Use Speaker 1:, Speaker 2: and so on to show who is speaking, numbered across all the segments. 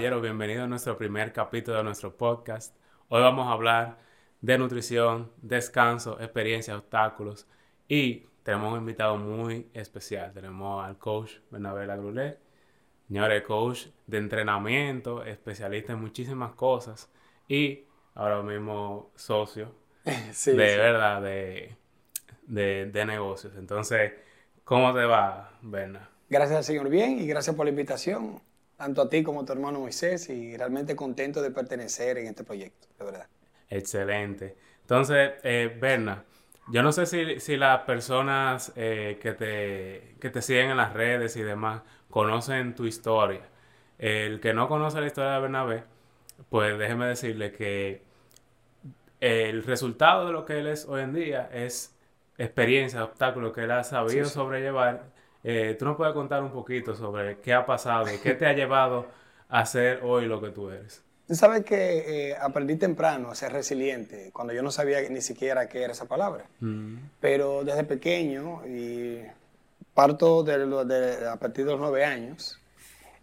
Speaker 1: Caballeros, bienvenidos a nuestro primer capítulo de nuestro podcast. Hoy vamos a hablar de nutrición, descanso, experiencias, obstáculos y tenemos un invitado muy especial. Tenemos al coach Bernabé Lagrulé, señores coach de entrenamiento, especialista en muchísimas cosas y ahora mismo socio de verdad de, de, negocios. Entonces, ¿cómo te va, Berna?
Speaker 2: Gracias al Señor, bien, y gracias por la invitación, tanto a ti como a tu hermano Moisés, y realmente contento de pertenecer en este proyecto, de verdad.
Speaker 1: Excelente. Entonces, eh, Berna, yo no sé si, si las personas eh, que, te, que te siguen en las redes y demás conocen tu historia. El que no conoce la historia de Bernabé, pues déjeme decirle que el resultado de lo que él es hoy en día es experiencia, obstáculos que él ha sabido sobrellevar. Eh, ¿Tú nos puedes contar un poquito sobre qué ha pasado y qué te ha llevado a ser hoy lo que tú eres?
Speaker 2: Tú sabes que eh, aprendí temprano a ser resiliente, cuando yo no sabía ni siquiera qué era esa palabra. Mm. Pero desde pequeño, y parto de, a partir de los nueve años,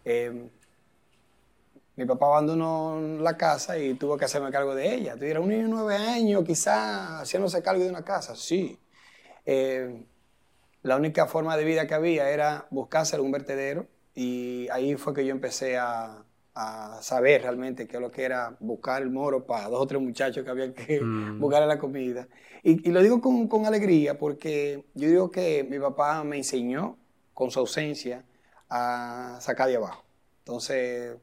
Speaker 2: eh, mi papá abandonó la casa y tuvo que hacerme cargo de ella. Tú un niño de nueve años, quizás haciéndose cargo de una casa, sí. Eh, la única forma de vida que había era buscarse algún vertedero y ahí fue que yo empecé a, saber realmente qué es lo que era buscar el moro para dos o tres muchachos que había que mm. buscar la comida. Y, lo digo con, con, alegría porque yo digo que mi papá me enseñó con su ausencia a sacar de abajo. Entonces,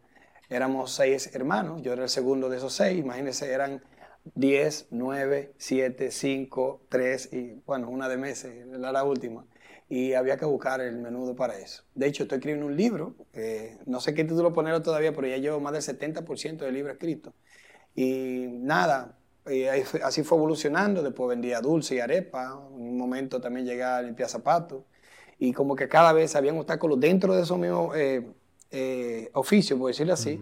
Speaker 2: éramos seis hermanos, yo era el segundo de esos seis, imagínense, eran diez, nueve, siete, cinco, tres y bueno, una de meses, la última. Y había que buscar el menudo para eso. De hecho, estoy escribiendo un libro, no sé qué título ponerlo todavía, pero ya llevo más del 70% del libro escrito. Y nada, así fue evolucionando, después vendía dulce y arepa, un momento también llegué a limpiar zapatos, y como que cada vez habían obstáculos dentro de esos mismos eh, eh, oficio, por decirlo así,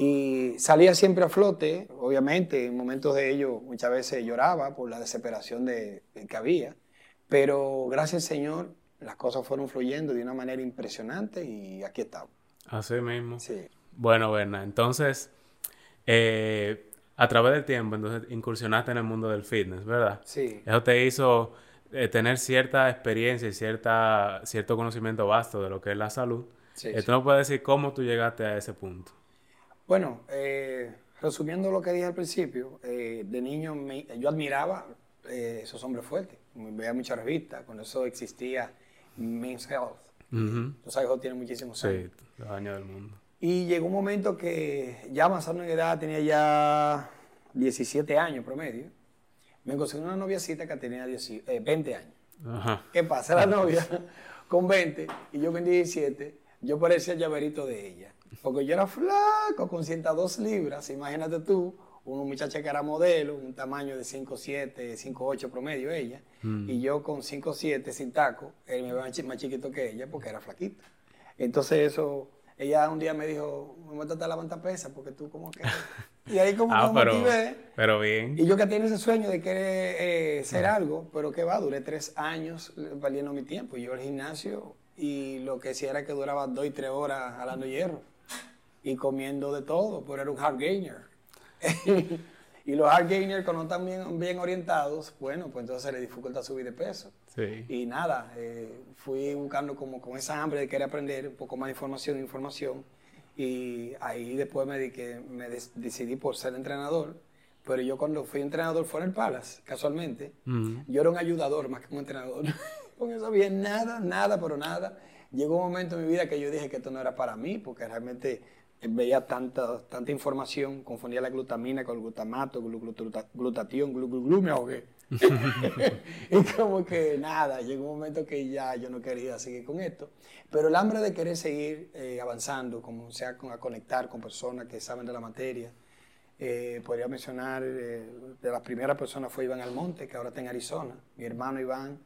Speaker 2: y salía siempre a flote, obviamente, en momentos de ello muchas veces lloraba por la desesperación de, que había, pero gracias al Señor las cosas fueron fluyendo de una manera impresionante y aquí estamos.
Speaker 1: Así mismo. Sí. Bueno, Berna, entonces, eh, a través del tiempo, entonces incursionaste en el mundo del fitness, ¿verdad?
Speaker 2: Sí.
Speaker 1: Eso te hizo eh, tener cierta experiencia y cierta, cierto conocimiento vasto de lo que es la salud. Sí, ¿Tú nos puedes decir cómo tú llegaste a ese punto?
Speaker 2: Bueno, eh, resumiendo lo que dije al principio, eh, de niño yo admiraba eh, esos hombres fuertes. Veía muchas revistas, cuando eso existía Men's Health. Los hijos tienen muchísimos
Speaker 1: años. Sí, los años del mundo.
Speaker 2: Y llegó un momento que ya avanzando en edad, tenía ya 17 años promedio, me conseguí una noviacita que tenía 20 años. Ajá. ¿Qué pasa? La novia con 20 y yo con 17, yo parecía el llaverito de ella. Porque yo era flaco, con 102 libras, imagínate tú, una muchacha que era modelo, un tamaño de 5'7, 5'8 promedio ella, mm. y yo con 5'7 sin taco, él me ve más chiquito que ella porque era flaquita. Entonces eso, ella un día me dijo, me voy a tratar de levantar pesa porque tú como que... Y ahí como
Speaker 1: ah, pero, Pero bien.
Speaker 2: Y yo que tenía ese sueño de querer eh, ser algo, pero que va, duré tres años valiendo mi tiempo. Yo al gimnasio y lo que hacía era que duraba dos y tres horas jalando hierro y comiendo de todo, pero era un hard gainer. y los hard gainers, cuando están bien, bien, orientados, bueno, pues entonces se les dificulta subir de peso.
Speaker 1: Sí.
Speaker 2: Y nada, eh, fui buscando como con esa hambre de querer aprender un poco más de información, información. Y ahí después me, me decidí por ser entrenador. Pero yo cuando fui entrenador fue en el Palace, casualmente. Yo era un ayudador más que un entrenador. Porque no sabía nada, nada, pero nada. Llegó un momento en mi vida que yo dije que esto no era para mí, porque realmente veía tanta, tanta información, confundía la glutamina con el glutamato, glutatión, glu, glu, glu, me ahogué. y como que nada, llegó un momento que ya yo no quería seguir con esto. Pero el hambre de querer seguir eh, avanzando, como sea con, a conectar con personas que saben de la materia, eh, podría mencionar, eh, de las primeras personas fue Iván Almonte, que ahora está en Arizona, mi hermano Iván,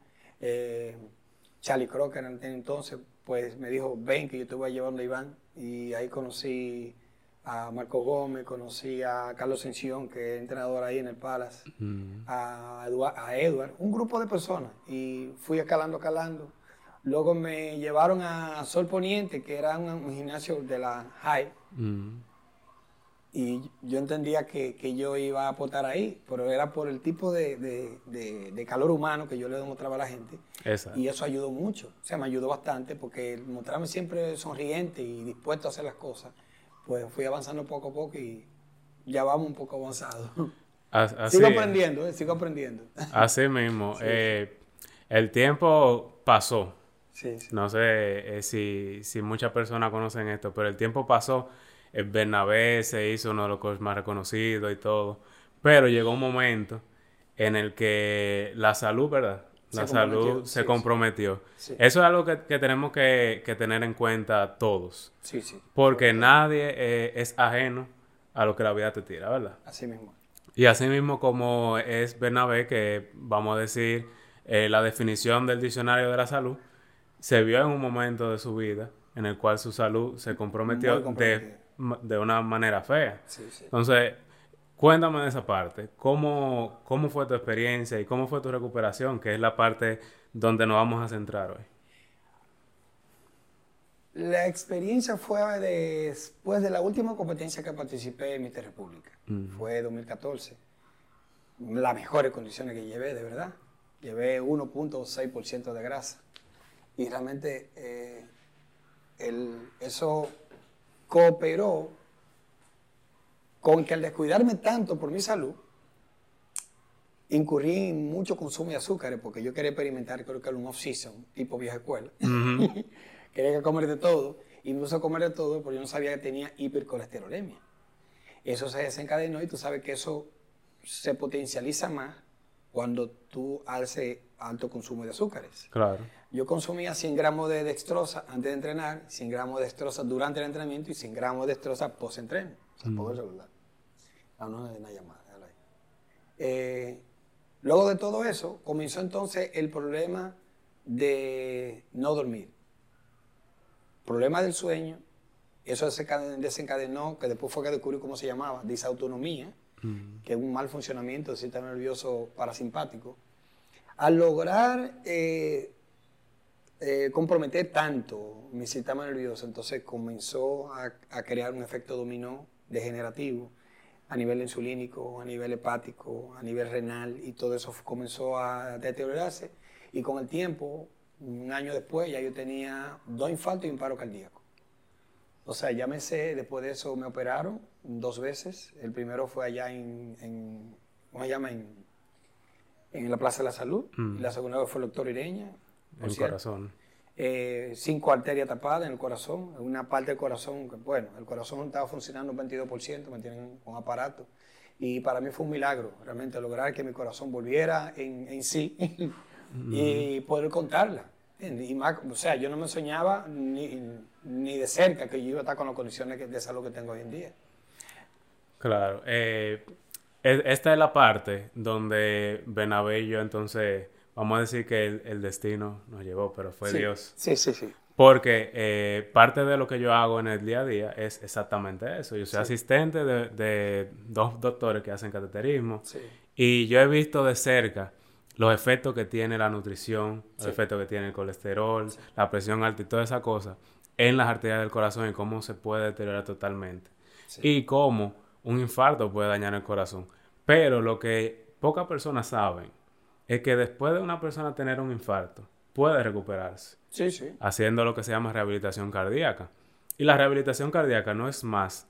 Speaker 2: Charlie Crocker en entonces, pues me dijo, ven que yo te voy a llevar a Iván. Y ahí conocí a Marco Gómez, conocí a Carlos Sención, que es entrenador ahí en el Palace, mm. a, Edward, un grupo de personas. Y fui escalando, escalando. Luego me llevaron a Sol Poniente, que era un, gimnasio de la High. Mm. Y yo entendía que, yo iba a aportar ahí, pero era por el tipo de, calor humano que yo le demostraba a la gente. Y eso ayudó mucho. O sea, me ayudó bastante porque mostrarme siempre sonriente y dispuesto a hacer las cosas, pues fui avanzando poco a poco y ya vamos un poco avanzados. sigo aprendiendo, eh, sigo aprendiendo.
Speaker 1: Así mismo. Eh, el tiempo pasó. No sé eh, si, si muchas personas conocen esto, pero el tiempo pasó el Bernabé se hizo uno de los coaches más reconocidos y todo. Pero llegó un momento en el que la salud, ¿verdad? La salud se comprometió. Eso es algo que, tenemos que, tener en cuenta todos.
Speaker 2: Sí, sí.
Speaker 1: Porque nadie eh, es ajeno a lo que la vida te tira, ¿verdad?
Speaker 2: Así mismo.
Speaker 1: Y así mismo como es Bernabé, que vamos a decir eh, la definición del diccionario de la salud, se vio en un momento de su vida en el cual su salud se comprometió de de una manera fea. Entonces, cuéntame de esa parte. ¿Cómo, ¿Cómo fue tu experiencia y cómo fue tu recuperación? Que es la parte donde nos vamos a centrar hoy.
Speaker 2: La experiencia fue después de la última competencia que participé en mi República. Fue 2014. Las mejores condiciones que llevé, de verdad. Llevé 1.6% de grasa. Y realmente eh, el, eso cooperó con que al descuidarme tanto por mi salud, incurrí en mucho consumo de azúcares porque yo quería experimentar, creo que era un off-season, tipo vieja escuela. quería comer de todo y me puse a comer de todo porque yo no sabía que tenía hipercolesterolemia. Eso se desencadenó y tú sabes que eso se potencializa más cuando tú haces alto consumo de azúcares.
Speaker 1: Claro.
Speaker 2: Yo consumía 100 gramos de dextrosa antes de entrenar, 100 gramos de dextrosa durante el entrenamiento y 100 gramos de dextrosa post-entreno. O sea, mm. el celular. No, no, una llamada. Eh, luego de todo eso, comenzó entonces el problema de no dormir. Problema del sueño. Eso desencadenó, que después fue que descubrí cómo se llamaba, disautonomía, mm. que es un mal funcionamiento del sistema nervioso parasimpático. Al lograr eh, eh, comprometer tanto mi sistema nervioso, entonces comenzó a, crear un efecto dominó degenerativo a nivel insulínico, a nivel hepático, a nivel renal, y todo eso comenzó a deteriorarse. Y con el tiempo, un año después, ya yo tenía dos infartos y un paro cardíaco. O sea, ya después de eso me operaron dos veces. El primero fue allá en, en ¿cómo se llama? En, en la Plaza de la Salud. Mm. La segunda vez fue el doctor Ireña,
Speaker 1: el corazón.
Speaker 2: Eh, cinco arterias tapadas en el corazón, una parte del corazón, que bueno, el corazón estaba funcionando un 22%, me tienen con aparato. Y para mí fue un milagro realmente lograr que mi corazón volviera en, en sí y poder contarla. Y más, o sea, yo no me soñaba ni, ni, de cerca que yo iba a estar con las condiciones de salud que tengo hoy en día.
Speaker 1: Claro. Eh, esta es la parte donde Benabello entonces vamos a decir que el, destino nos llevó, pero fue Dios.
Speaker 2: Sí, sí, sí.
Speaker 1: Porque eh, parte de lo que yo hago en el día a día es exactamente eso. Yo soy asistente de, dos doctores que hacen cateterismo y yo he visto de cerca los efectos que tiene la nutrición, los efectos que tiene el colesterol, la presión alta y toda esa cosa en las arterias del corazón y cómo se puede deteriorar totalmente. Y cómo un infarto puede dañar el corazón. Pero lo que pocas personas saben es que después de una persona tener un infarto, puede recuperarse.
Speaker 2: Sí, sí.
Speaker 1: Haciendo lo que se llama rehabilitación cardíaca. Y la rehabilitación cardíaca no es más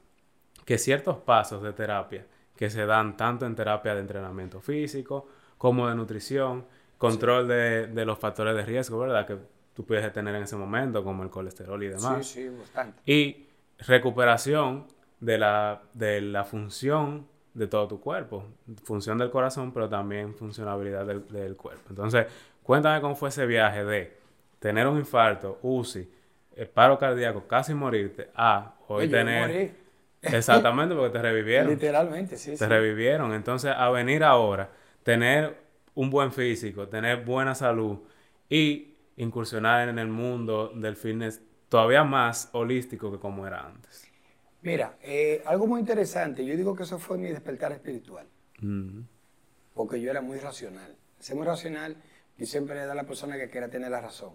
Speaker 1: que ciertos pasos de terapia que se dan tanto en terapia de entrenamiento físico como de nutrición, control de, los factores de riesgo, ¿verdad? Que tú puedes tener en ese momento, como el colesterol y demás.
Speaker 2: Sí, sí, bastante.
Speaker 1: Y recuperación de la, de la función de todo tu cuerpo. Función del corazón, pero también funcionabilidad del, cuerpo. Entonces, cuéntame cómo fue ese viaje de tener un infarto, UCI, el paro cardíaco, casi morirte, a hoy tener... Exactamente, porque te revivieron.
Speaker 2: Literalmente, sí.
Speaker 1: Te revivieron. Entonces, a venir ahora, tener un buen físico, tener buena salud y incursionar en el mundo del fitness todavía más holístico que como era antes.
Speaker 2: Mira, eh, algo muy interesante, yo digo que eso fue mi despertar espiritual, mm. porque yo era muy racional. Ser muy racional y siempre da a la persona que quiera tener la razón.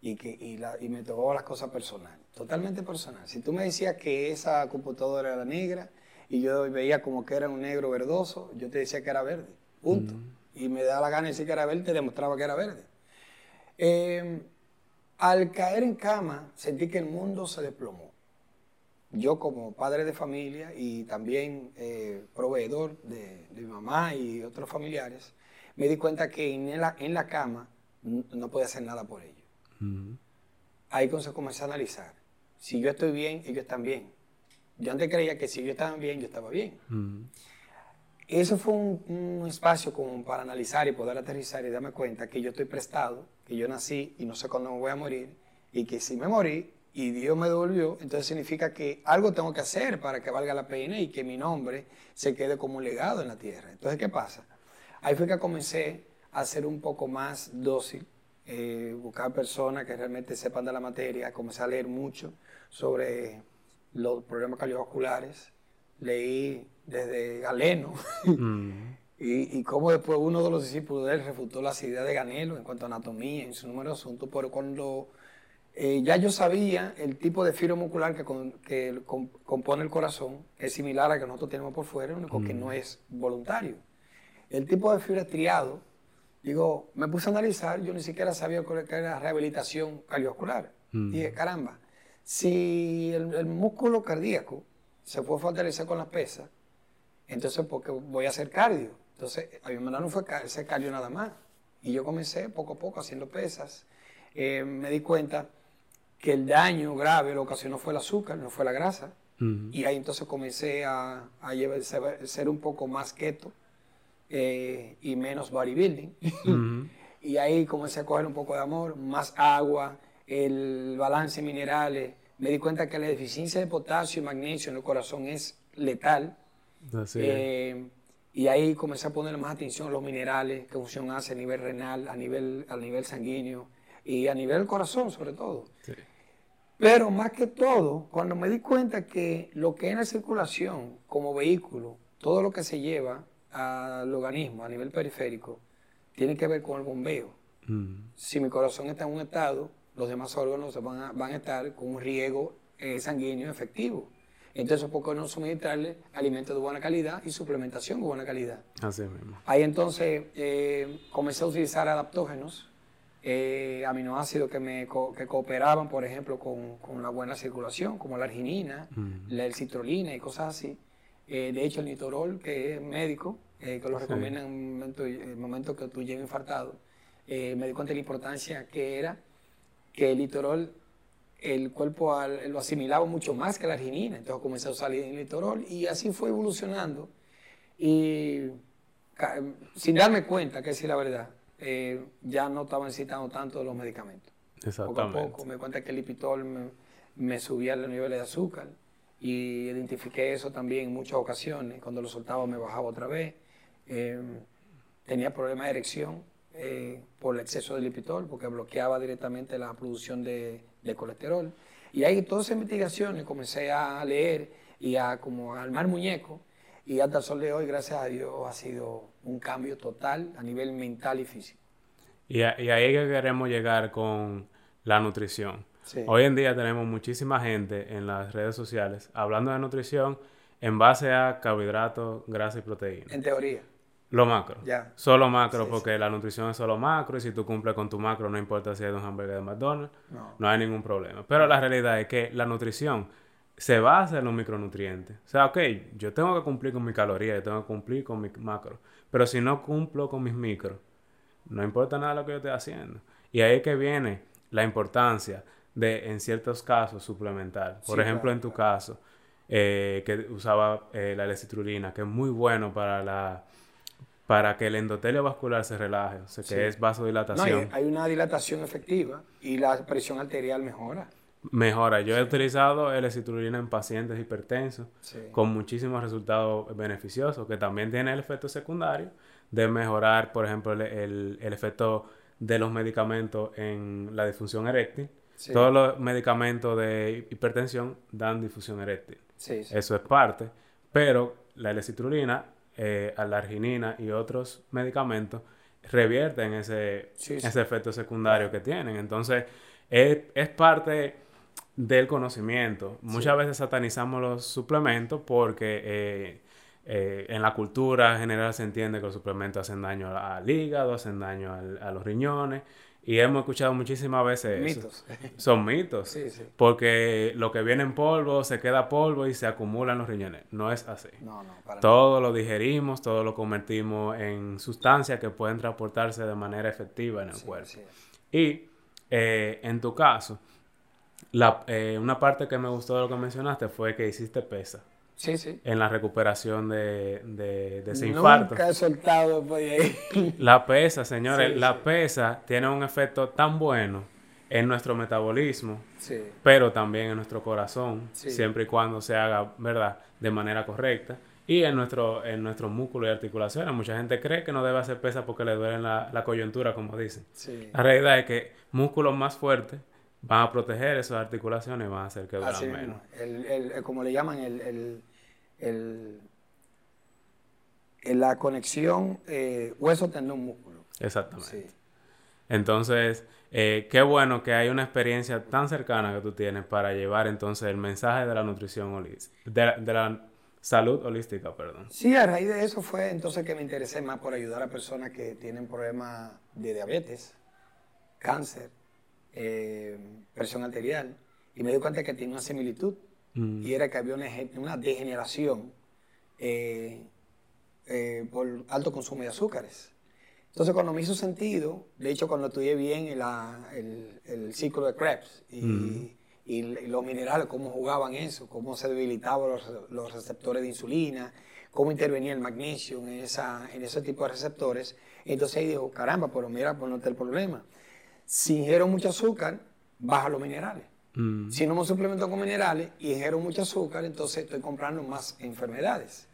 Speaker 2: y, que, y, la, y me tocó las cosas personales, totalmente personal. Si tú me decías que esa computadora era negra y yo veía como que era un negro verdoso, yo te decía que era verde, punto. Y me da la gana de decir que era verde, te demostraba que era verde. Eh, al caer en cama, sentí que el mundo se desplomó. Yo como padre de familia y también eh, proveedor de, mi mamá y otros familiares, me di cuenta que en la, en la cama no podía hacer nada por ellos. Ahí se comencé a analizar. Si yo estoy bien, ellos están bien. Yo antes creía que si ellos estaban bien, yo estaba bien. Eso fue un, espacio como para analizar y poder aterrizar y darme cuenta que yo estoy prestado, que yo nací y no sé cuándo me voy a morir, y que si me morí y Dios me devolvió, entonces significa que algo tengo que hacer para que valga la pena y que mi nombre se quede como un legado en la tierra. Entonces, ¿qué pasa? Ahí fue que comencé a ser un poco más dócil, eh, buscar personas que realmente sepan de la materia, comencé a leer mucho sobre los problemas cardiovasculares, leí desde Galeno, mm. y, y cómo después uno de los discípulos de él refutó las ideas de Ganelo en cuanto a anatomía, en su número de asuntos, pero cuando eh, ya yo sabía el tipo de fibra muscular que, que compone el corazón, es similar a que nosotros tenemos por fuera, único que mm. no es voluntario. El tipo de fibra triado, digo, me puse a analizar, yo ni siquiera sabía qué era rehabilitación cardiovascular. Mm. Dije, caramba, si el, el músculo cardíaco se puede fortalecer con las pesas, entonces, porque voy a hacer cardio. Entonces, a mi no fue cardio nada más. Y yo comencé poco a poco haciendo pesas. Eh, me di cuenta que el daño grave lo ocasionó fue el azúcar, no fue la grasa. Y ahí entonces comencé a, a ser un poco más keto eh, y menos bodybuilding. y ahí comencé a coger un poco de amor, más agua, el balance de minerales. Me di cuenta que la deficiencia de potasio y magnesio en el corazón es letal eh, y ahí comencé a poner más atención a los minerales, qué función hace a nivel renal, a nivel, a nivel sanguíneo y a nivel del corazón sobre todo. Pero más que todo, cuando me di cuenta que lo que es la circulación como vehículo, todo lo que se lleva al organismo a nivel periférico, tiene que ver con el bombeo. Mm. Si mi corazón está en un estado, los demás órganos van a, van a estar con un riego eh, sanguíneo efectivo. Entonces, ¿por qué no suministrarle alimentos de buena calidad y suplementación de buena calidad?
Speaker 1: Así mismo.
Speaker 2: Ahí entonces eh, comencé a utilizar adaptógenos, eh, aminoácidos que me que cooperaban, por ejemplo, con, con, la buena circulación, como la arginina, la citrulina y cosas así. Eh, de hecho, el nitorol, que es médico, que lo recomiendan en el momento, el momento que tú llegas infartado, me di cuenta de la importancia que era que el litorol el cuerpo lo asimilaba mucho más que la arginina, entonces comenzó a salir el litorol y así fue evolucionando. Y sin darme cuenta, que decir la verdad, eh, ya no estaba necesitando tanto de los medicamentos. Poco a poco me di cuenta que el lipitol me, subía los niveles de azúcar y identifiqué eso también en muchas ocasiones. Cuando lo soltaba me bajaba otra vez. Eh, tenía problemas de erección eh, por el exceso de lipitol porque bloqueaba directamente la producción de de colesterol. Y ahí todas esas investigaciones comencé a leer y a como a armar muñecos. Y hasta el sol de hoy, gracias a Dios, ha sido un cambio total a nivel mental y físico.
Speaker 1: Y, ahí que queremos llegar con la nutrición. Hoy en día tenemos muchísima gente en las redes sociales hablando de nutrición en base a carbohidratos, grasa y proteína.
Speaker 2: En teoría.
Speaker 1: Lo macro. Solo macro, porque la nutrición es solo macro y si tú cumples con tu macro, no importa si es un hamburger de McDonald's, no. hay ningún problema. Pero la realidad es que la nutrición se basa en los micronutrientes. O sea, ok, yo tengo que cumplir con mi caloría, yo tengo que cumplir con mi macro. Pero si no cumplo con mis micros, no importa nada lo que yo esté haciendo. Y ahí es que viene la importancia de, en ciertos casos, suplementar. Por ejemplo, en tu caso, eh, que usaba eh, la lecitrulina, que es muy bueno para la para que el endotelio vascular se relaje, o sea, que es vasodilatación.
Speaker 2: No, hay, una dilatación efectiva y la presión arterial mejora.
Speaker 1: Mejora. Yo he utilizado L-citrulina en pacientes hipertensos con muchísimos resultados beneficiosos, que también tiene el efecto secundario de mejorar, por ejemplo, el, el, efecto de los medicamentos en la disfunción eréctil. Todos los medicamentos de hipertensión dan difusión eréctil. Eso es parte, pero la L-citrulina eh, a la arginina y otros medicamentos revierten ese, ese efecto secundario que tienen. Entonces, es, es parte del conocimiento. Muchas veces satanizamos los suplementos porque eh, eh, en la cultura general se entiende que los suplementos hacen daño al hígado, hacen daño a los riñones. Y hemos escuchado muchísimas veces
Speaker 2: mitos.
Speaker 1: Son mitos. Sí, sí. Porque lo que viene en polvo se queda polvo y se acumula en los riñones. No es así. No, no, para todo lo digerimos, todo lo convertimos en sustancias que pueden transportarse de manera efectiva en el cuerpo. Y eh, en tu caso, la, eh, una parte que me gustó de lo que mencionaste fue que hiciste pesa.
Speaker 2: Sí, sí.
Speaker 1: En la recuperación de, de, de ese infarto.
Speaker 2: Nunca he soltado ahí.
Speaker 1: La pesa, señores, la pesa tiene un efecto tan bueno en nuestro metabolismo, sí. pero también en nuestro corazón, siempre y cuando se haga, ¿verdad?, de manera correcta. Y en nuestro, en nuestro músculo y articulaciones. Mucha gente cree que no debe hacer pesa porque le duele la, la coyuntura, como dicen. La realidad es que músculos más fuertes van a proteger esas articulaciones y van a hacer que duelan menos.
Speaker 2: El, como le llaman, el, la conexión eh, hueso-tendón-músculo.
Speaker 1: Exactamente. Entonces, eh, qué bueno que hay una experiencia tan cercana que tú tienes para llevar entonces el mensaje de la nutrición holística, de, la salud holística, perdón.
Speaker 2: Sí, a raíz de eso fue entonces que me interesé más por ayudar a personas que tienen problemas de diabetes, cáncer, eh, presión arterial y me di cuenta que tenía una similitud mm. y era que había una, degeneración eh, eh, por alto consumo de azúcares. Entonces cuando me hizo sentido, de hecho cuando estudié bien el, ciclo de Krebs mm. y, los minerales, cómo jugaban eso, cómo se debilitaban los, receptores de insulina, cómo intervenía el magnesio en, esa, en ese tipo de receptores, entonces ahí dijo, caramba, pero mira, pues no está el problema si ingiero mucho azúcar, baja los minerales. Mm. Si no me suplemento con minerales y ingiero mucho azúcar, entonces estoy comprando más enfermedades.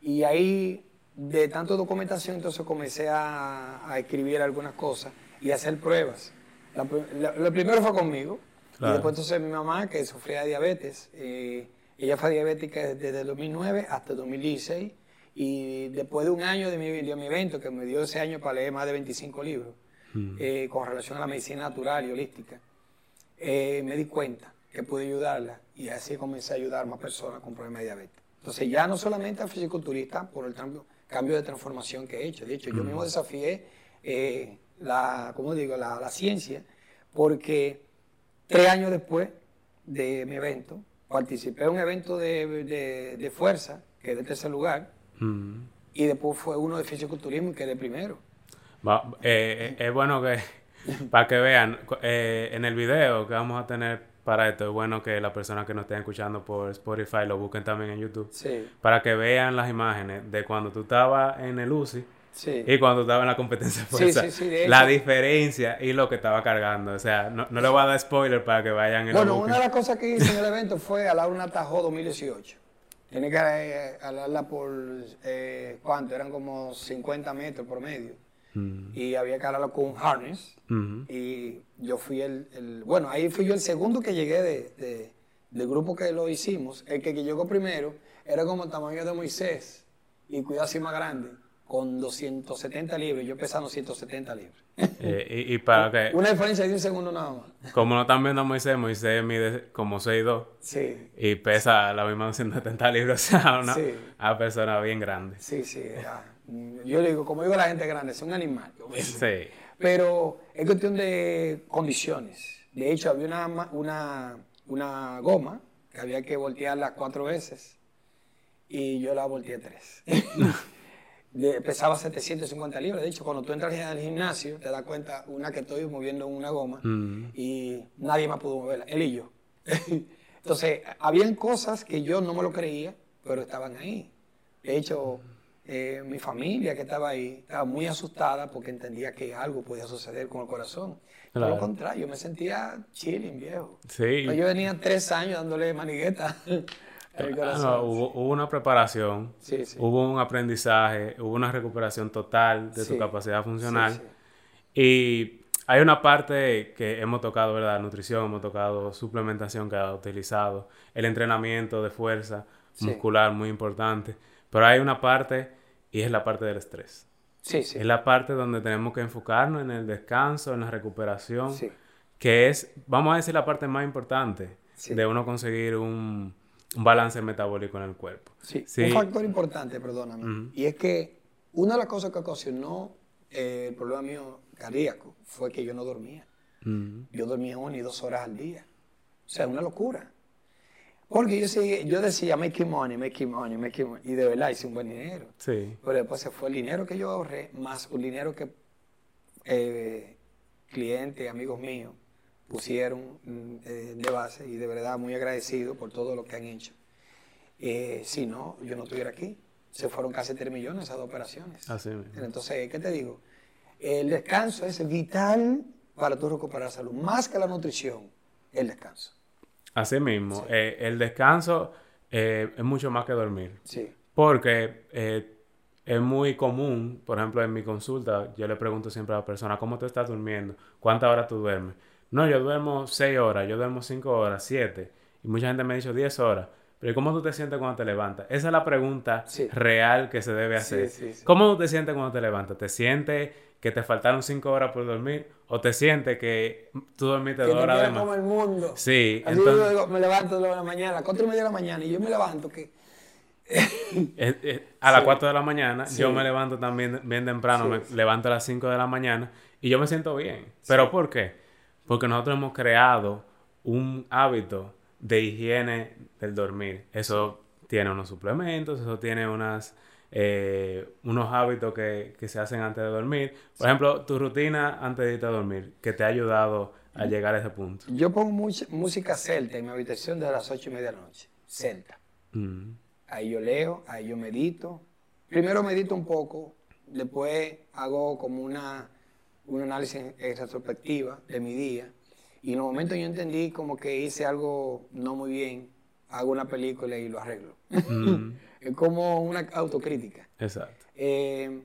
Speaker 2: Y ahí, de tanta documentación, entonces comencé a, escribir algunas cosas y a hacer pruebas. lo primero fue conmigo, y después entonces mi mamá, que sufría de diabetes, eh, ella fue diabética desde el 2009 hasta el 2016, y después de un año de mi, de mi evento, que me dio ese año para leer más de 25 libros, eh, con relación a la medicina natural y holística, eh, me di cuenta que pude ayudarla y así comencé a ayudar a más personas con problemas de diabetes. Entonces ya no solamente a fisiculturista por el cambio, de transformación que he hecho, de hecho yo mismo desafié eh, la, ¿cómo digo? La, ciencia porque tres años después de mi evento participé en un evento de, fuerza, que es de tercer lugar, y después fue uno de fisiculturismo y quedé primero.
Speaker 1: Eh, eh, es bueno que, para que vean, eh, en el video que vamos a tener para esto, es bueno que las personas que nos estén escuchando por Spotify lo busquen también en YouTube. Para que vean las imágenes de cuando tú estabas en el UCI. Y cuando tú estabas en la competencia de fuerza, la diferencia y lo que estaba cargando. O sea, no, le voy a dar spoiler para que vayan
Speaker 2: en Bueno, una de las cosas que hice en el evento fue alar una Tajo 2018. Tiene que alarla por, ¿cuánto? Eran como 50 metros por medio. Y había que hablarlo con un harness. Y yo fui el, Bueno, ahí fui yo el segundo que llegué de, del grupo que lo hicimos. El que, llegó primero era como el tamaño de Moisés y cuidado así más grande, con 270 libras. Yo pesando 170 libras.
Speaker 1: Eh, y, para que...
Speaker 2: Una diferencia de un segundo nada más.
Speaker 1: Como no están viendo a Moisés, Moisés mide como 6'2".
Speaker 2: Sí.
Speaker 1: Y pesa la misma 170 libras. O sea, una, persona bien grande.
Speaker 2: Sí, sí. Yo digo, como digo la gente grande, es un animal. Sí. Pero es cuestión de condiciones. De hecho, había una, una, una goma que había que voltearla cuatro veces y yo la volteé tres. pesaba 750 libras. De hecho, cuando tú entras al gimnasio, te das cuenta una que estoy moviendo una goma mm. y nadie más pudo moverla, él y yo. Entonces, habían cosas que yo no me lo creía, pero estaban ahí. De hecho, eh, mi familia que estaba ahí estaba muy asustada porque entendía que algo podía suceder con el corazón. Por lo contrario, yo me sentía chilling, viejo.
Speaker 1: Sí.
Speaker 2: yo venía tres años dándole manigueta.
Speaker 1: Ah, hubo, una preparación, hubo un aprendizaje, hubo una recuperación total de tu capacidad funcional. Y hay una parte que hemos tocado, ¿verdad? Nutrición, hemos tocado suplementación que ha utilizado, el entrenamiento de fuerza muscular, muy importante. Pero hay una parte y es la parte del estrés.
Speaker 2: Sí, sí.
Speaker 1: Es la parte donde tenemos que enfocarnos en el descanso, en la recuperación. Sí. que es, vamos a decir, la parte más importante de uno conseguir un, balance metabólico en el cuerpo.
Speaker 2: Sí, un factor importante, perdóname, y es que una de las cosas que ocasionó eh, el problema mío cardíaco fue que yo no dormía. Yo dormía una y dos horas al día. O sea, una locura. Porque yo, decía, yo decía, making money, making money, making money. Y de verdad hice un buen dinero. Sí. Pero después se fue el dinero que yo ahorré, más un dinero que eh, clientes, amigos míos, pusieron mm, eh, de base. Y de verdad muy agradecido por todo lo que han hecho. Eh, si no, yo no estuviera aquí. Se fueron casi 3 millones esas dos operaciones. Así mismo. Entonces, ¿qué te digo? El descanso es vital para tu recuperar salud. Más que la nutrición, el descanso.
Speaker 1: Así mismo, eh, el descanso eh, es mucho más que dormir. Sí. Porque eh, es muy común, por ejemplo, en mi consulta, yo le pregunto siempre a la persona, ¿cómo tú estás durmiendo? ¿Cuántas horas tú duermes? No, yo duermo 6 horas, yo duermo 5 horas, 7. Y mucha gente me ha dicho 10 horas. Pero ¿cómo tú te sientes cuando te levantas? Esa es la pregunta real que se debe hacer. ¿Cómo tú te sientes cuando te levantas? ¿Te sientes que te faltaron cinco horas por dormir o te sientes que tú dormiste dos horas de más.
Speaker 2: como el mundo.
Speaker 1: Sí.
Speaker 2: Así entonces... yo digo, me levanto de la mañana, a las cuatro y media de la mañana y yo me levanto que...
Speaker 1: a las cuatro de la mañana, yo me levanto también bien temprano, me levanto a las cinco de la mañana y yo me siento bien. ¿Pero por qué? Porque nosotros hemos creado un hábito de higiene del dormir. Eso tiene unos suplementos, eso tiene unas eh, unos hábitos que, se hacen antes de dormir. Por ejemplo, tu rutina antes de irte a dormir, que te ha ayudado a llegar a ese punto.
Speaker 2: Yo pongo música celta en mi habitación desde las ocho y media de la noche. Celta. Mm. Ahí yo leo, ahí yo medito. Primero medito un poco, después hago como una, un análisis en retrospectiva de mi día. Y en un momento yo entendí como que hice algo no muy bien, hago una película y lo arreglo. Mm. Es como una autocrítica. Exacto. Eh,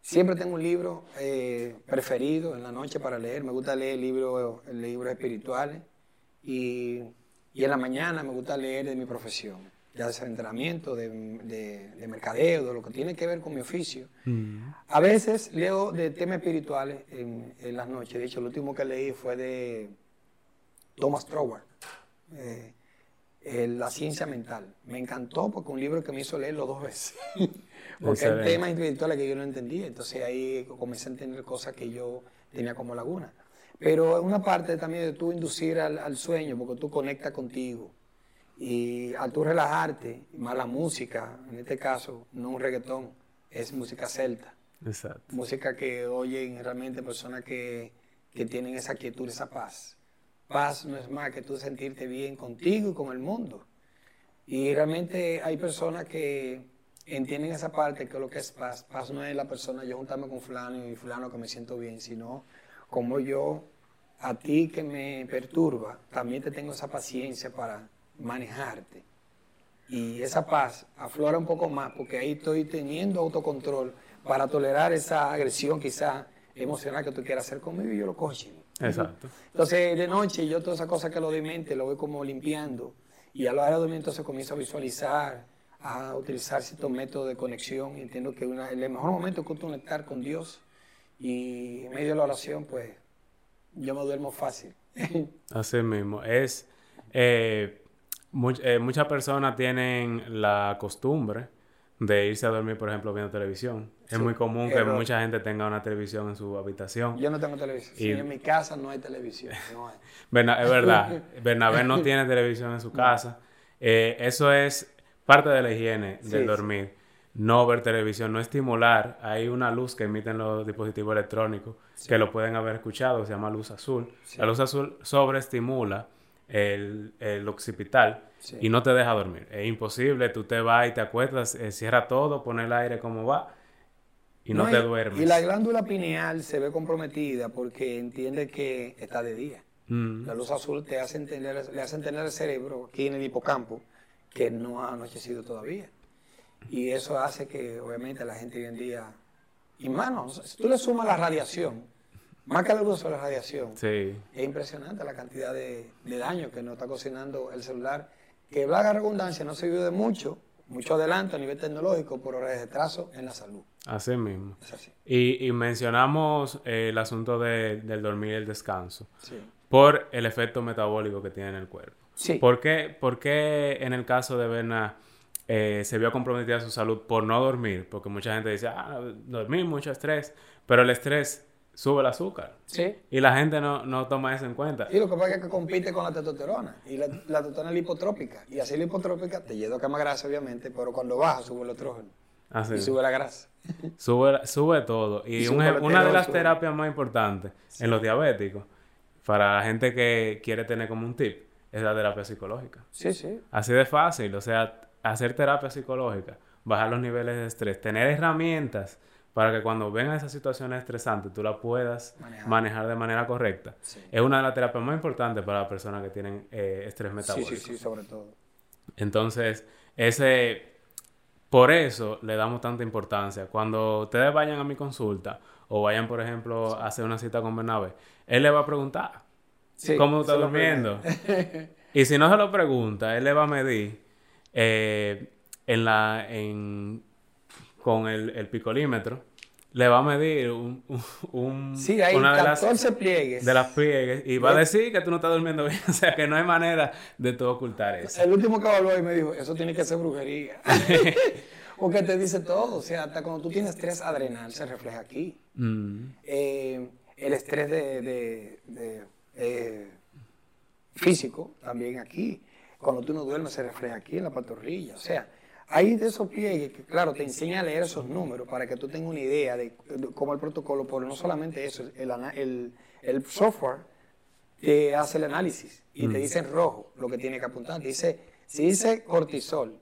Speaker 2: siempre tengo un libro eh, preferido en la noche para leer. Me gusta leer libros, libros espirituales. Y, y, en la mañana me gusta leer de mi profesión, ya sea de entrenamiento, de, de, mercadeo, de lo que tiene que ver con mi oficio. Mm. A veces leo de temas espirituales en, en, las noches. De hecho, el último que leí fue de Thomas Troward. Eh, la ciencia mental. Me encantó porque un libro que me hizo leerlo dos veces. porque hay temas intelectuales que yo no entendía. Entonces ahí comencé a entender cosas que yo tenía como laguna. Pero es una parte también de tú inducir al, sueño, porque tú conectas contigo. Y al tú relajarte, más la música, en este caso, no un reggaetón, es música celta. Exacto. Música que oyen realmente personas que, que tienen esa quietud, esa paz. Paz no es más que tú sentirte bien contigo y con el mundo. Y realmente hay personas que entienden esa parte que lo que es paz. Paz no es la persona, yo juntarme con fulano y fulano que me siento bien, sino como yo, a ti que me perturba, también te tengo esa paciencia para manejarte. Y esa paz aflora un poco más porque ahí estoy teniendo autocontrol para tolerar esa agresión quizá emocional que tú quieras hacer conmigo y yo lo cojo Exacto. Entonces, de noche, yo todas esas cosas que lo de mente lo voy como limpiando. Y a la hora de dormir, entonces comienzo a visualizar, a utilizar ciertos métodos de conexión. Entiendo que una, el mejor momento es conectar con Dios. Y en medio de la oración, pues, yo me duermo fácil.
Speaker 1: Así mismo. Es. Eh, eh, muchas personas tienen la costumbre de irse a dormir, por ejemplo, viendo televisión. Es muy común que mucha gente tenga una televisión en su habitación.
Speaker 2: Yo no tengo televisión. Y... en mi casa no hay televisión. No hay.
Speaker 1: es verdad. Bernabé no tiene televisión en su casa. Eh, eso es parte de la higiene del dormir. No ver televisión, no estimular. Hay una luz que emiten los dispositivos electrónicos que lo pueden haber escuchado, se llama luz azul. La luz azul sobreestimula el, el occipital y no te deja dormir. Es imposible, tú te vas y te acuestas, eh, cierra todo, pone el aire como va y no, te duermes.
Speaker 2: Y la glándula pineal se ve comprometida porque entiende que está de día. Mm. La luz azul te hace entender, le hace entender al cerebro, aquí en el hipocampo, que no ha anochecido todavía. Y eso hace que, obviamente, la gente hoy en día. Y mano, si tú le sumas la radiación, más que la luz la radiación, es impresionante la cantidad de, de daño que nos está cocinando el celular que vaga redundancia no se de mucho, mucho adelanto a nivel tecnológico, por retraso en la salud.
Speaker 1: Así mismo. Y, mencionamos eh, el asunto del dormir y el descanso. Sí. por el efecto metabólico que tiene en el cuerpo.
Speaker 2: Sí.
Speaker 1: ¿Por qué, por qué en el caso de Berna eh, se vio comprometida su salud por no dormir? Porque mucha gente dice, ah, dormir, mucho estrés, pero el estrés sube el azúcar.
Speaker 2: Sí.
Speaker 1: Y la gente no, no toma eso en cuenta.
Speaker 2: Y lo que pasa es que compite con la testosterona. Y la, la testosterona es lipotrópica. Y así la hipotrópica te lleva a quemar grasa, obviamente, pero cuando baja sube el estrógeno.
Speaker 1: Así.
Speaker 2: Y sube la grasa.
Speaker 1: Sube, sube todo. Y,
Speaker 2: Y
Speaker 1: un
Speaker 2: sube
Speaker 1: ej-
Speaker 2: el
Speaker 1: una de las
Speaker 2: sube.
Speaker 1: terapias más importantes en los diabéticos, para la gente que quiere tener como un tip, es la terapia psicológica.
Speaker 2: Sí, sí.
Speaker 1: Así de fácil, o sea, hacer terapia psicológica, bajar los niveles de estrés, tener herramientas para que cuando vengan esas situaciones estresantes tú las puedas
Speaker 2: Manejar.
Speaker 1: manejar, de manera correcta.
Speaker 2: Sí.
Speaker 1: Es una de las terapias más importantes para las personas que tienen eh, estrés
Speaker 2: Sí,
Speaker 1: metabólico.
Speaker 2: sí, sí, sobre todo.
Speaker 1: Entonces, ese, por eso le damos tanta importancia. Cuando ustedes vayan a mi consulta o vayan, por ejemplo, a hacer una cita con Bernabe, él le va a preguntar
Speaker 2: Sí,
Speaker 1: cómo está durmiendo. y si no se lo pregunta, él le va a medir eh, en la, en, con el, el picolímetro, le va a medir un, un- un-
Speaker 2: Sí, hay
Speaker 1: una de las,
Speaker 2: 14 pliegues.
Speaker 1: de las pliegues y va a decir que tú no estás durmiendo bien. O sea, que no hay manera de tú ocultar eso.
Speaker 2: El último que habló hoy me dijo, eso tiene que ser brujería. Porque te dice todo. O sea, hasta cuando tú tienes estrés adrenal se refleja aquí.
Speaker 1: Mm.
Speaker 2: Eh, el estrés de, de- de, eh, físico también aquí. Cuando tú no duermes se refleja aquí en la pantorrilla. O sea, hay de esos que, claro, te enseña a leer esos números para que tú tengas una idea de, cómo el protocolo, pero no solamente eso, el, el, el software te hace el análisis y te dice en rojo lo que tiene que apuntar. Te dice, si dice cortisol,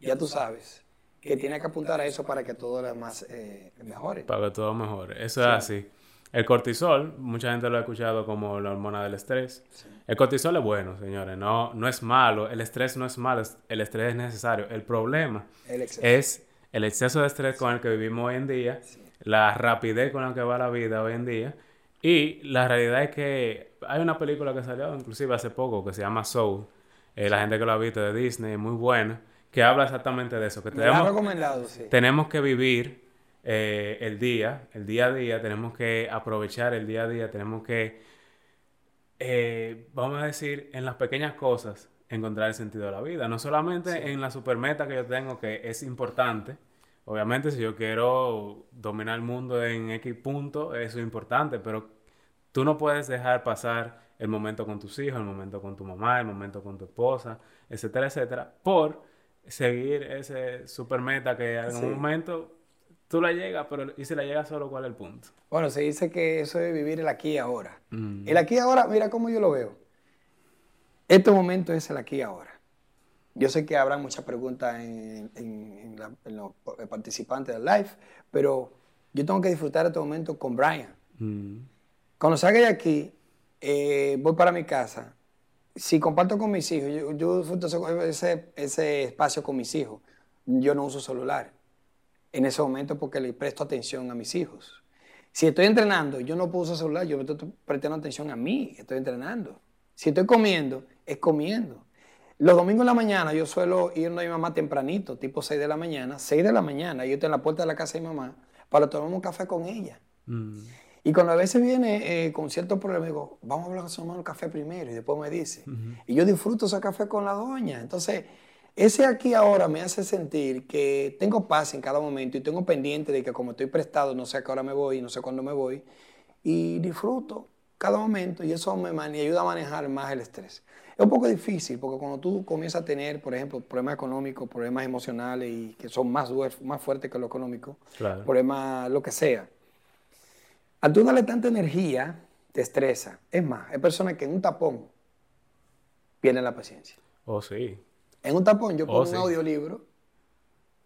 Speaker 2: ya tú sabes que tiene que apuntar a eso para que todo lo demás eh, mejore.
Speaker 1: Para que todo mejore. Eso es así. El cortisol, mucha gente lo ha escuchado como la hormona del estrés. El cortisol es bueno, señores. No, no es malo. El estrés no es malo. El estrés es necesario. El problema
Speaker 2: El
Speaker 1: es el exceso de estrés con el que vivimos hoy en día, la rapidez con la que va la vida hoy en día. Y la realidad es que hay una película que salió inclusive hace poco que se llama Soul. Eh, La gente que lo ha visto de Disney, muy buena, que habla exactamente de eso. Que tenemos,
Speaker 2: recomendado, sí.
Speaker 1: tenemos que vivir eh, el día, el día a día, tenemos que aprovechar el día a día, tenemos que, eh, vamos a decir, en las pequeñas cosas encontrar el sentido de la vida, no solamente en la supermeta que yo tengo, que es importante. Obviamente, si yo quiero dominar el mundo en X punto, eso es importante, pero tú no puedes dejar pasar el momento con tus hijos, el momento con tu mamá, el momento con tu esposa, etcétera, etcétera, por seguir ese supermeta que en
Speaker 2: Sí.
Speaker 1: un momento tú la llegas, pero y si la llegas solo, ¿cuál es el punto?
Speaker 2: Bueno, se dice que eso es vivir el aquí y ahora.
Speaker 1: Mm.
Speaker 2: El aquí y ahora, mira cómo yo lo veo. Este momento es el aquí y ahora. Yo sé que habrá muchas preguntas en, en- en la- en los participantes del live, pero yo tengo que disfrutar este momento con Brian.
Speaker 1: Mm.
Speaker 2: Cuando salga de aquí, eh, voy para mi casa. Si comparto con mis hijos, yo, yo disfruto ese, ese- ese espacio con mis hijos. Yo no uso celular en ese momento porque le presto atención a mis hijos. Si estoy entrenando, yo no puedo usar celular, yo estoy prestando atención a mí, estoy entrenando. Si estoy comiendo, es comiendo. Los domingos en la mañana yo suelo ir a mi mamá tempranito, tipo 6 de la mañana, 6 de la mañana, yo estoy en la puerta de la casa de mi mamá para tomar un café con ella.
Speaker 1: Mm.
Speaker 2: Y cuando a veces viene eh, con ciertos problemas, digo, vamos a hablar con el café primero y después me dice. Y yo disfruto ese café con la doña. Entonces, ese aquí ahora me hace sentir que tengo paz en cada momento y tengo pendiente de que como estoy prestado, no sé a qué hora me voy, no sé cuándo me voy, y disfruto cada momento y eso me, y ayuda a manejar más el estrés. Es un poco difícil porque cuando tú comienzas a tener, por ejemplo, problemas económicos, problemas emocionales y que son más, más fuertes que lo económico,
Speaker 1: Claro.
Speaker 2: problemas, lo que sea, al tú darle tanta energía, te estresa. Es más, hay personas que en un tapón pierden la paciencia.
Speaker 1: Oh, sí.
Speaker 2: En un tapón yo pongo
Speaker 1: Oh, sí.
Speaker 2: un audiolibro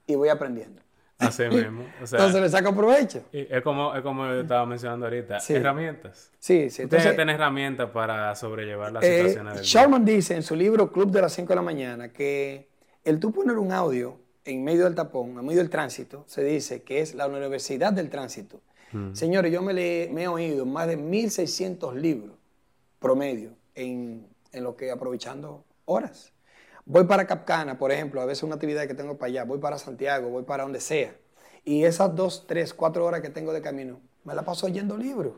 Speaker 2: y voy aprendiendo.
Speaker 1: Así mismo. O sea,
Speaker 2: Entonces le saco provecho.
Speaker 1: y es como, es como yo estaba mencionando ahorita.
Speaker 2: Sí.
Speaker 1: Herramientas.
Speaker 2: Sí, sí. Entonces,
Speaker 1: tiene que tener herramientas para sobrellevar las
Speaker 2: eh,
Speaker 1: situaciones del día.
Speaker 2: Sharman dice en su libro Club de las 5 de la mañana que el tú poner un audio en medio del tapón, en medio del tránsito, se dice que es la universidad del tránsito.
Speaker 1: Mm.
Speaker 2: Señores, yo me, le- me he oído más de 1.600 libros promedio en, en lo que aprovechando horas. Voy para Capcana, por ejemplo, a veces una actividad que tengo para allá, voy para Santiago, voy para donde sea. Y esas dos, tres, cuatro horas que tengo de camino, me la paso oyendo libros.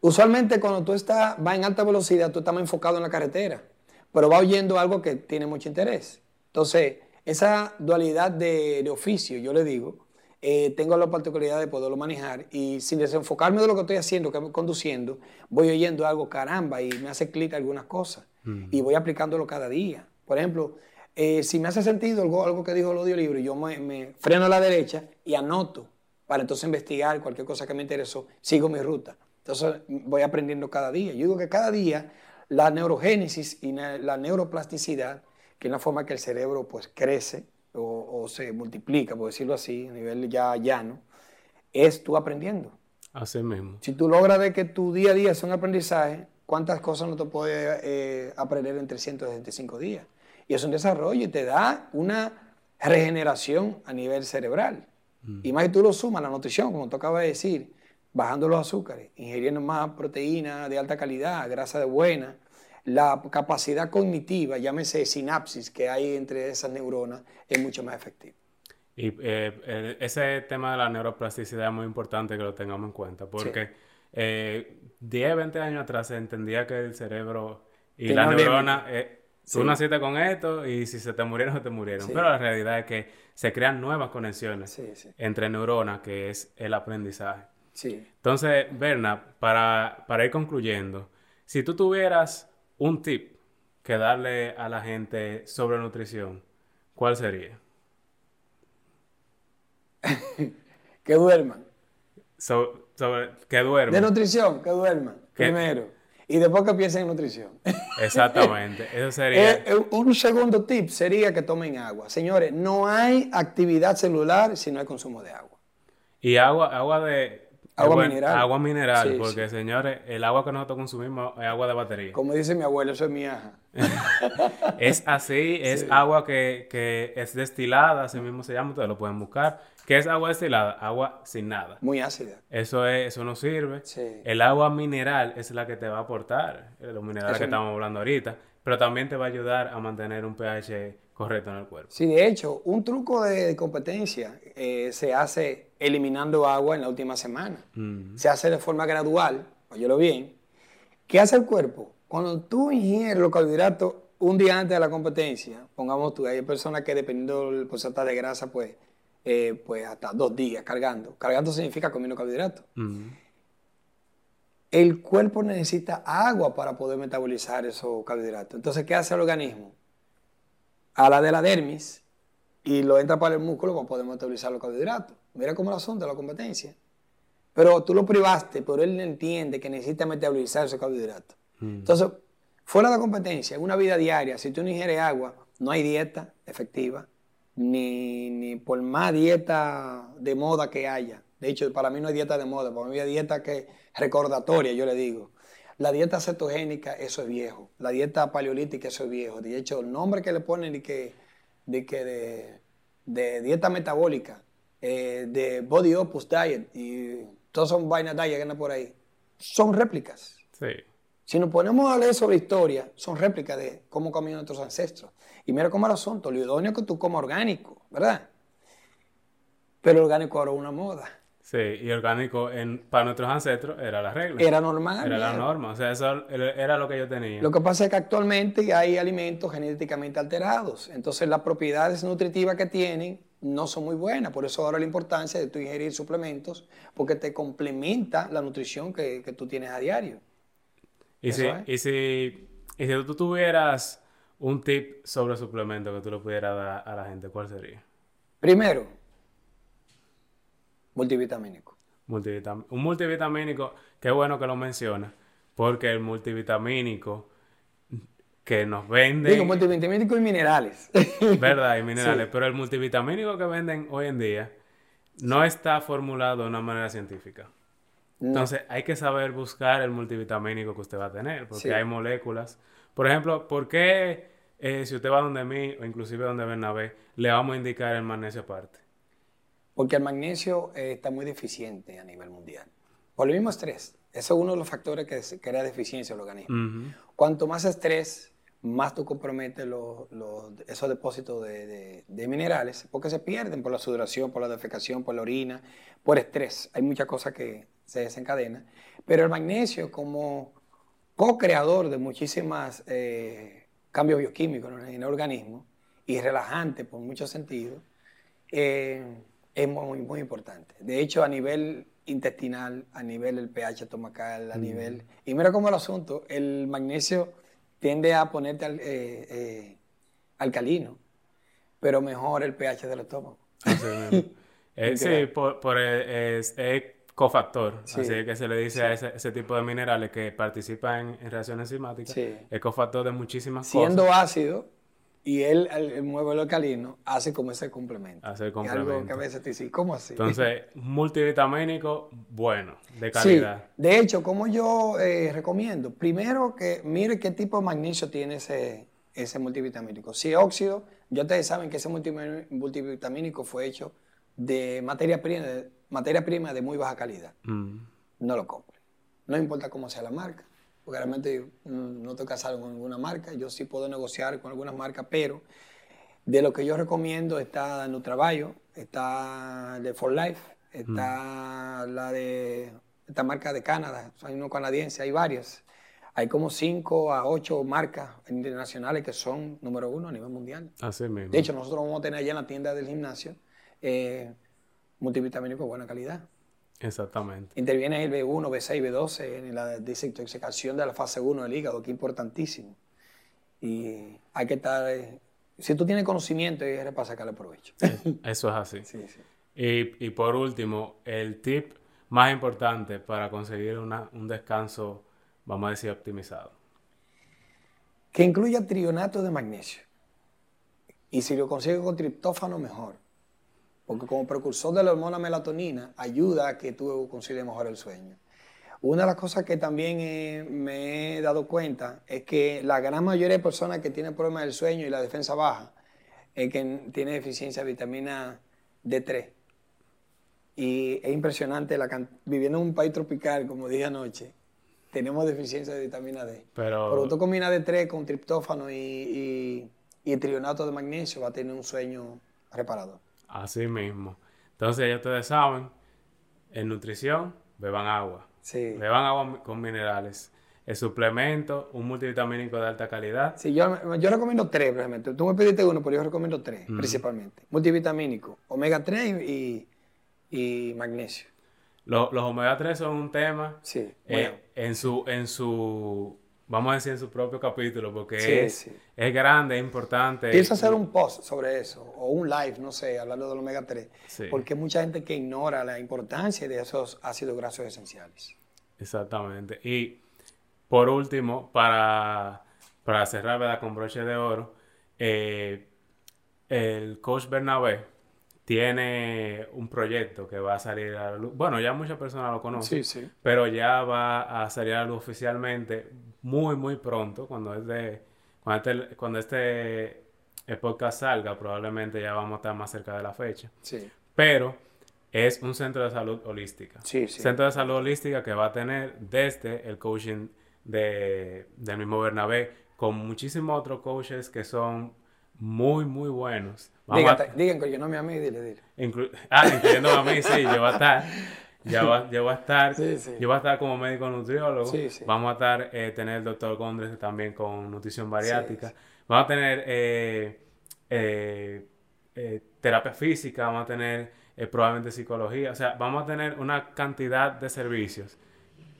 Speaker 2: Usualmente cuando tú estás, vas en alta velocidad, tú estás más enfocado en la carretera, pero va oyendo algo que tiene mucho interés. Entonces, esa dualidad de, oficio, yo le digo, eh, tengo la particularidad de poderlo manejar y sin desenfocarme de lo que estoy haciendo, que conduciendo, voy oyendo algo, caramba, y me hace clic algunas cosas. Y voy aplicándolo cada día. Por ejemplo, eh, si me hace sentido algo, algo que dijo el audiolibro, yo me, freno a la derecha y anoto para entonces investigar cualquier cosa que me interesó, sigo mi ruta. Entonces voy aprendiendo cada día. Yo digo que cada día la neurogénesis y la neuroplasticidad que es la forma que el cerebro pues crece o, se multiplica, por decirlo así, a nivel ya llano, es tú aprendiendo.
Speaker 1: Así mismo.
Speaker 2: Si tú logras de que tu día a día es un aprendizaje, ¿cuántas cosas no te puedes eh, aprender en 365 días? Y es un desarrollo y te da una regeneración a nivel cerebral. Mm. Y más que tú lo sumas la nutrición, como tú acabas de decir, bajando los azúcares, ingiriendo más proteína de alta calidad, grasa de buena, la capacidad cognitiva, llámese sinapsis que hay entre esas neuronas, es mucho más efectiva.
Speaker 1: Y eh, ese tema de la neuroplasticidad es muy importante que lo tengamos en cuenta, porque 10, 20 eh, años atrás se entendía que el cerebro y la neurona, eh, tú naciste con esto y si se te murieron, se te murieron. Pero la realidad es que se crean nuevas conexiones entre neuronas, que es el aprendizaje. Entonces, Berna, para, para ir concluyendo, si tú tuvieras un tip que darle a la gente sobre nutrición, ¿cuál sería?
Speaker 2: que duerman.
Speaker 1: sobre, que duerman.
Speaker 2: De nutrición, que duerman. Primero. Y después que piensen en nutrición.
Speaker 1: Exactamente. Eso sería.
Speaker 2: Eh, eh, un segundo tip sería que tomen agua. Señores, no hay actividad celular si no hay consumo de agua.
Speaker 1: Y agua, agua de
Speaker 2: Agua mineral.
Speaker 1: Agua mineral, porque señores, el agua que nosotros consumimos es agua de batería.
Speaker 2: Como dice mi abuelo, eso es mi aja.
Speaker 1: es así, es agua que, que, es destilada, así mismo se llama, ustedes lo pueden buscar. ¿Qué es agua destilada? Agua sin nada.
Speaker 2: Muy ácida.
Speaker 1: Eso, es, eso no sirve. El agua mineral es la que te va a aportar, eh, los minerales que estamos hablando ahorita, pero también te va a ayudar a mantener un pH correcto en el cuerpo.
Speaker 2: Sí, de hecho, un truco de, competencia eh, se hace eliminando agua en la última semana. Se hace de forma gradual, óyelo bien. ¿Qué hace el cuerpo? Cuando tú ingieres los carbohidratos un día antes de la competencia, pongamos tú, hay personas que dependiendo del porcentaje de grasa, pues, eh, pues hasta dos días cargando. Cargando significa comiendo carbohidratos. El cuerpo necesita agua para poder metabolizar esos carbohidratos. Entonces, ¿qué hace el organismo? A la de la dermis y lo entra para el músculo para poder metabolizar los carbohidratos. Mira cómo el asunto de la competencia. Pero tú lo privaste, pero él entiende que necesita metabolizar esos carbohidratos. Mm. Entonces, fuera de la competencia, en una vida diaria, si tú no ingieres agua, no hay dieta efectiva, ni, ni, por más dieta de moda que haya. De hecho, para mí no hay dieta de moda, para mí hay dieta que recordatoria, yo le digo. La dieta cetogénica, eso es viejo. La dieta paleolítica, eso es viejo. De hecho, el nombre que le ponen de que de, que de, de dieta metabólica, eh, de Body Opus Diet y todas son vainas diet que andan por ahí, son réplicas.
Speaker 1: Sí.
Speaker 2: Si nos ponemos a leer sobre historia, son réplicas de cómo comían nuestros ancestros. Y mira cómo el asunto, lo idóneo que tú comas orgánico, ¿verdad? Pero orgánico ahora es una moda.
Speaker 1: Sí, y orgánico en, para nuestros ancestros era la regla.
Speaker 2: Era normal.
Speaker 1: Era la norma, o sea, eso era lo que yo tenía.
Speaker 2: Lo que pasa es que actualmente hay alimentos genéticamente alterados, entonces las propiedades nutritivas que tienen no son muy buenas, por eso ahora la importancia de tú ingerir suplementos, porque te complementa la nutrición que, tú tienes a diario.
Speaker 1: Y si, y si, y si tú tuvieras un tip sobre suplementos que tú le pudieras dar a la gente, ¿cuál sería?
Speaker 2: Primero, Multivitamínico.
Speaker 1: un multivitamínico, qué bueno que lo menciona, porque el multivitamínico que nos venden...
Speaker 2: Digo, multivitamínico y minerales.
Speaker 1: Verdad, y minerales, pero el multivitamínico que venden hoy en día no está formulado de una manera científica. Entonces hay que saber buscar el multivitamínico que usted va a tener, porque hay moléculas. Por ejemplo, ¿por qué eh, si usted va donde mí o inclusive donde Bernabé, le vamos a indicar el magnesio aparte?
Speaker 2: Porque el magnesio eh, está muy deficiente a nivel mundial. Por el mismo estrés. Eso es uno de los factores que crea deficiencia en el organismo. Cuanto más estrés, más tú comprometes esos depósitos de, minerales, porque se pierden por la sudoración, por la defecación, por la orina, por estrés. Hay muchas cosas que se desencadena. Pero el magnesio como co-creador de muchísimas eh, cambios bioquímicos en el organismo y relajante por muchos sentidos, eh, es muy, muy importante. De hecho, a nivel intestinal, a nivel del pH estomacal, a nivel... Y mira cómo el asunto, el magnesio tiende a ponerte al, eh, alcalino, pero mejor el pH del estómago.
Speaker 1: sí, por, por es, cofactor, así que se le dice a ese, tipo de minerales que participan en, reacciones enzimáticas, es cofactor de muchísimas
Speaker 2: cosas. Siendo ácido y él, el, mueve el alcalino, hace como ese complemento.
Speaker 1: Hace el complemento.
Speaker 2: algo que a veces te dice, ¿cómo así?
Speaker 1: Entonces, multivitamínico, bueno, de calidad.
Speaker 2: de hecho, como yo eh, recomiendo, primero que mire qué tipo de magnesio tiene ese, ese multivitamínico. Si es óxido, ya ustedes saben que ese multivitamínico fue hecho de materia prima, de, materia prima de muy baja calidad. Mm. No lo compren. No importa cómo sea la marca, porque realmente no estoy casado con ninguna marca. Yo sí puedo negociar con algunas marcas, pero de lo que yo recomiendo está Nutrabayo, está de For Life, está mm. la de esta marca de Canadá, hay uno canadiense, hay varias. Hay como 5 a 8 marcas internacionales que son número uno a nivel mundial.
Speaker 1: Así mismo.
Speaker 2: De hecho, nosotros vamos a tener allá en la tienda del gimnasio eh, multivitamínico de buena calidad.
Speaker 1: Exactamente.
Speaker 2: Interviene el B1, B6, B12 en la desintoxicación de la fase 1 del hígado, que es importantísimo. Y hay que estar... Eh, si tú tienes conocimiento, es para sacarle provecho.
Speaker 1: Eso es así.
Speaker 2: Sí, sí.
Speaker 1: Y, y, por último, el tip más importante para conseguir una, un descanso, vamos a decir, optimizado.
Speaker 2: Que incluya trionato de magnesio. Y si lo consigue con triptófano, mejor porque como precursor de la hormona melatonina ayuda a que tú consigas mejor el sueño. Una de las cosas que también me he dado cuenta es que la gran mayoría de personas que tienen problemas del sueño y la defensa baja es que tiene deficiencia de vitamina D3. Y es impresionante, la viviendo en un país tropical, como dije anoche, tenemos deficiencia de vitamina D.
Speaker 1: Pero,
Speaker 2: Pero tú combinas D3 con triptófano y, y, trionato de magnesio, va a tener un sueño reparador.
Speaker 1: Así mismo. Entonces ya ustedes saben, en nutrición, beban agua.
Speaker 2: Sí.
Speaker 1: Beban agua con minerales. El suplemento, un multivitamínico de alta calidad.
Speaker 2: Sí, yo, yo recomiendo tres, realmente. Tú me pediste uno, pero yo recomiendo tres, principalmente. Multivitamínico, omega 3 y, y magnesio.
Speaker 1: Los, los omega 3 son un tema.
Speaker 2: Sí.
Speaker 1: Eh, en su, en su vamos a decir en su propio capítulo, porque es, es grande, es importante.
Speaker 2: Pienso hacer un post sobre eso, o un live, no sé, hablando del omega 3, porque hay mucha gente que ignora la importancia de esos ácidos grasos esenciales.
Speaker 1: Exactamente. Y por último, para, para cerrar ¿verdad? con broche de oro, eh, el coach Bernabé tiene un proyecto que va a salir a la luz. Bueno, ya muchas personas lo conocen,
Speaker 2: sí, sí.
Speaker 1: pero ya va a salir a la luz oficialmente muy, muy pronto, cuando, este, cuando este, podcast salga, probablemente ya vamos a estar más cerca de la fecha.
Speaker 2: Sí.
Speaker 1: Pero es un centro de salud holística.
Speaker 2: Sí, sí.
Speaker 1: Centro de salud holística que va a tener desde el coaching de, del mismo Bernabé, con muchísimos otros coaches que son muy, muy buenos.
Speaker 2: digan yo no me amé, dile,
Speaker 1: dile. ah, incluyendo a mí, sí, yo voy a estar. Ya va, yo voy a estar, yo voy a estar como médico nutriólogo. Vamos a estar, eh, tener el doctor Gondres también con nutrición bariátrica. Vamos a tener eh, eh, eh, terapia física, vamos a tener probablemente psicología. O sea, vamos a tener una cantidad de servicios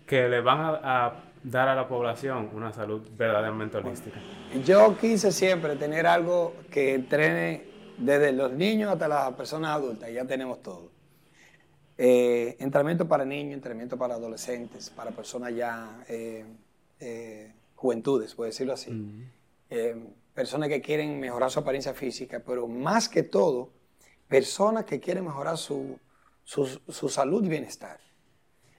Speaker 1: que le van a, dar a la población una salud verdaderamente holística.
Speaker 2: Yo quise siempre tener algo que entrene desde los niños hasta las personas adultas, ya tenemos todo. Eh, entrenamiento para niños, entrenamiento para adolescentes, para personas ya eh, eh, juventudes, por decirlo así. personas que quieren mejorar su apariencia física, pero más que todo, personas que quieren mejorar su, su, salud y bienestar.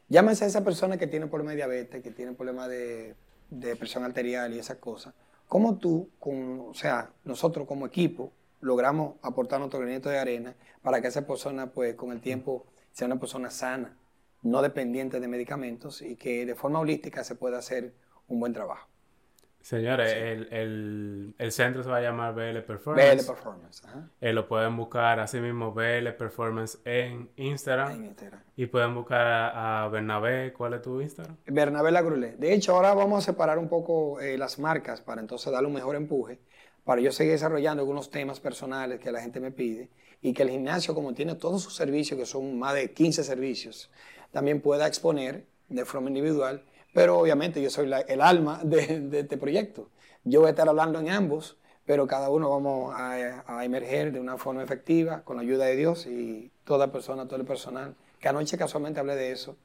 Speaker 2: Llámese a esa persona que tiene problemas de diabetes, que tiene problemas de, de presión arterial y esas cosas. ¿Cómo tú, con, o sea, nosotros como equipo, logramos aportar nuestro granito de arena para que esa persona, pues, con el tiempo sea una persona sana, no dependiente de medicamentos y que de forma holística se pueda hacer un buen trabajo.
Speaker 1: Señores, el, centro se va a llamar BL Performance.
Speaker 2: BL Performance, ajá.
Speaker 1: Eh, lo pueden buscar así mismo, BL Performance en Instagram. Y pueden buscar a, Bernabé. ¿Cuál es tu Instagram?
Speaker 2: Bernabé Lagrulé. De hecho, ahora vamos a separar un poco eh, las marcas para entonces darle un mejor empuje. Para yo seguir desarrollando algunos temas personales que la gente me pide. Y que el gimnasio, como tiene todos sus servicios, que son más de 15 servicios, también pueda exponer de forma individual pero obviamente yo soy el alma de, este proyecto. Yo voy a estar hablando en ambos, pero cada uno vamos a, emerger de una forma efectiva con la ayuda de Dios y toda persona, todo el personal. Que anoche casualmente hablé de eso.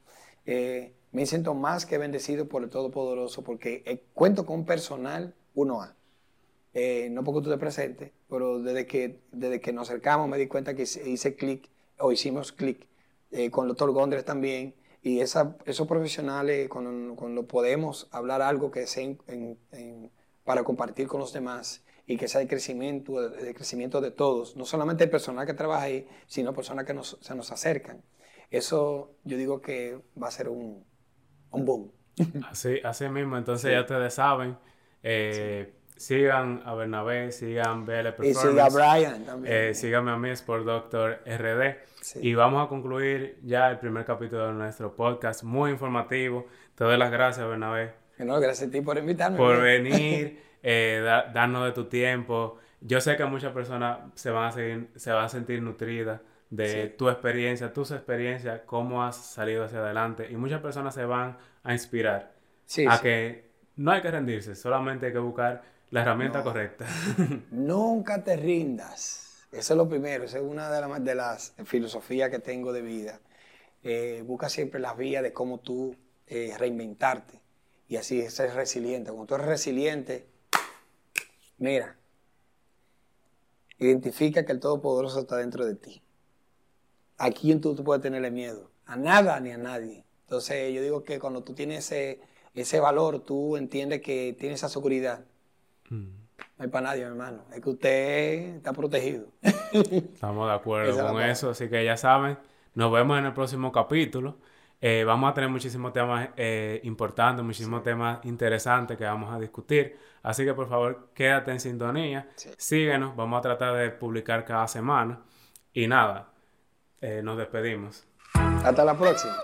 Speaker 2: Eh, me siento más que bendecido por el Todopoderoso porque eh, cuento con personal 1A. Eh, no porque tú te presentes, pero desde que, desde que nos acercamos me di cuenta que hice clic, o hicimos clic, con el doctor Gondres también, y esa, esos profesionales, cuando, podemos hablar algo que sea para compartir con los demás y que sea de crecimiento, de, crecimiento de todos, no solamente el personal que trabaja ahí, sino personas que nos, se nos acercan. Eso yo digo que va a ser un, un boom.
Speaker 1: Así, así mismo, entonces ya ustedes saben. Eh, sigan a Bernabé, sigan BL Performance.
Speaker 2: Y sigan a Brian también.
Speaker 1: Eh, síganme a mí, Sport Doctor RD. Y vamos a concluir ya el primer capítulo de nuestro podcast, muy informativo. Te doy las gracias, Bernabé.
Speaker 2: No, gracias a ti por invitarme.
Speaker 1: Por venir, eh, darnos de tu tiempo. Yo sé que muchas personas se van a, seguir, se van a sentir nutridas de tu experiencia, tus experiencias, cómo has salido hacia adelante. Y muchas personas se van a inspirar a que no hay que rendirse, solamente hay que buscar la herramienta correcta.
Speaker 2: Nunca te rindas. Eso es lo primero, esa es una de, las filosofías que tengo de vida. Eh, busca siempre las vías de cómo tú eh, reinventarte y así ser resiliente. Cuando tú eres resiliente, mira, identifica que el Todopoderoso está dentro de ti. ¿A quién tú, puedes tenerle miedo? A nada ni a nadie. Entonces yo digo que cuando tú tienes ese, ese valor, tú entiendes que tienes esa seguridad. No hay para nadie, hermano. Es que usted está protegido.
Speaker 1: Estamos de acuerdo con eso. Así que ya saben, nos vemos en el próximo capítulo. Eh, vamos a tener muchísimos temas eh, importantes, muchísimos temas interesantes que vamos a discutir. Así que por favor, quédate en sintonía. Síguenos. Vamos a tratar de publicar cada semana. Y nada, eh, nos despedimos.
Speaker 2: Hasta la próxima.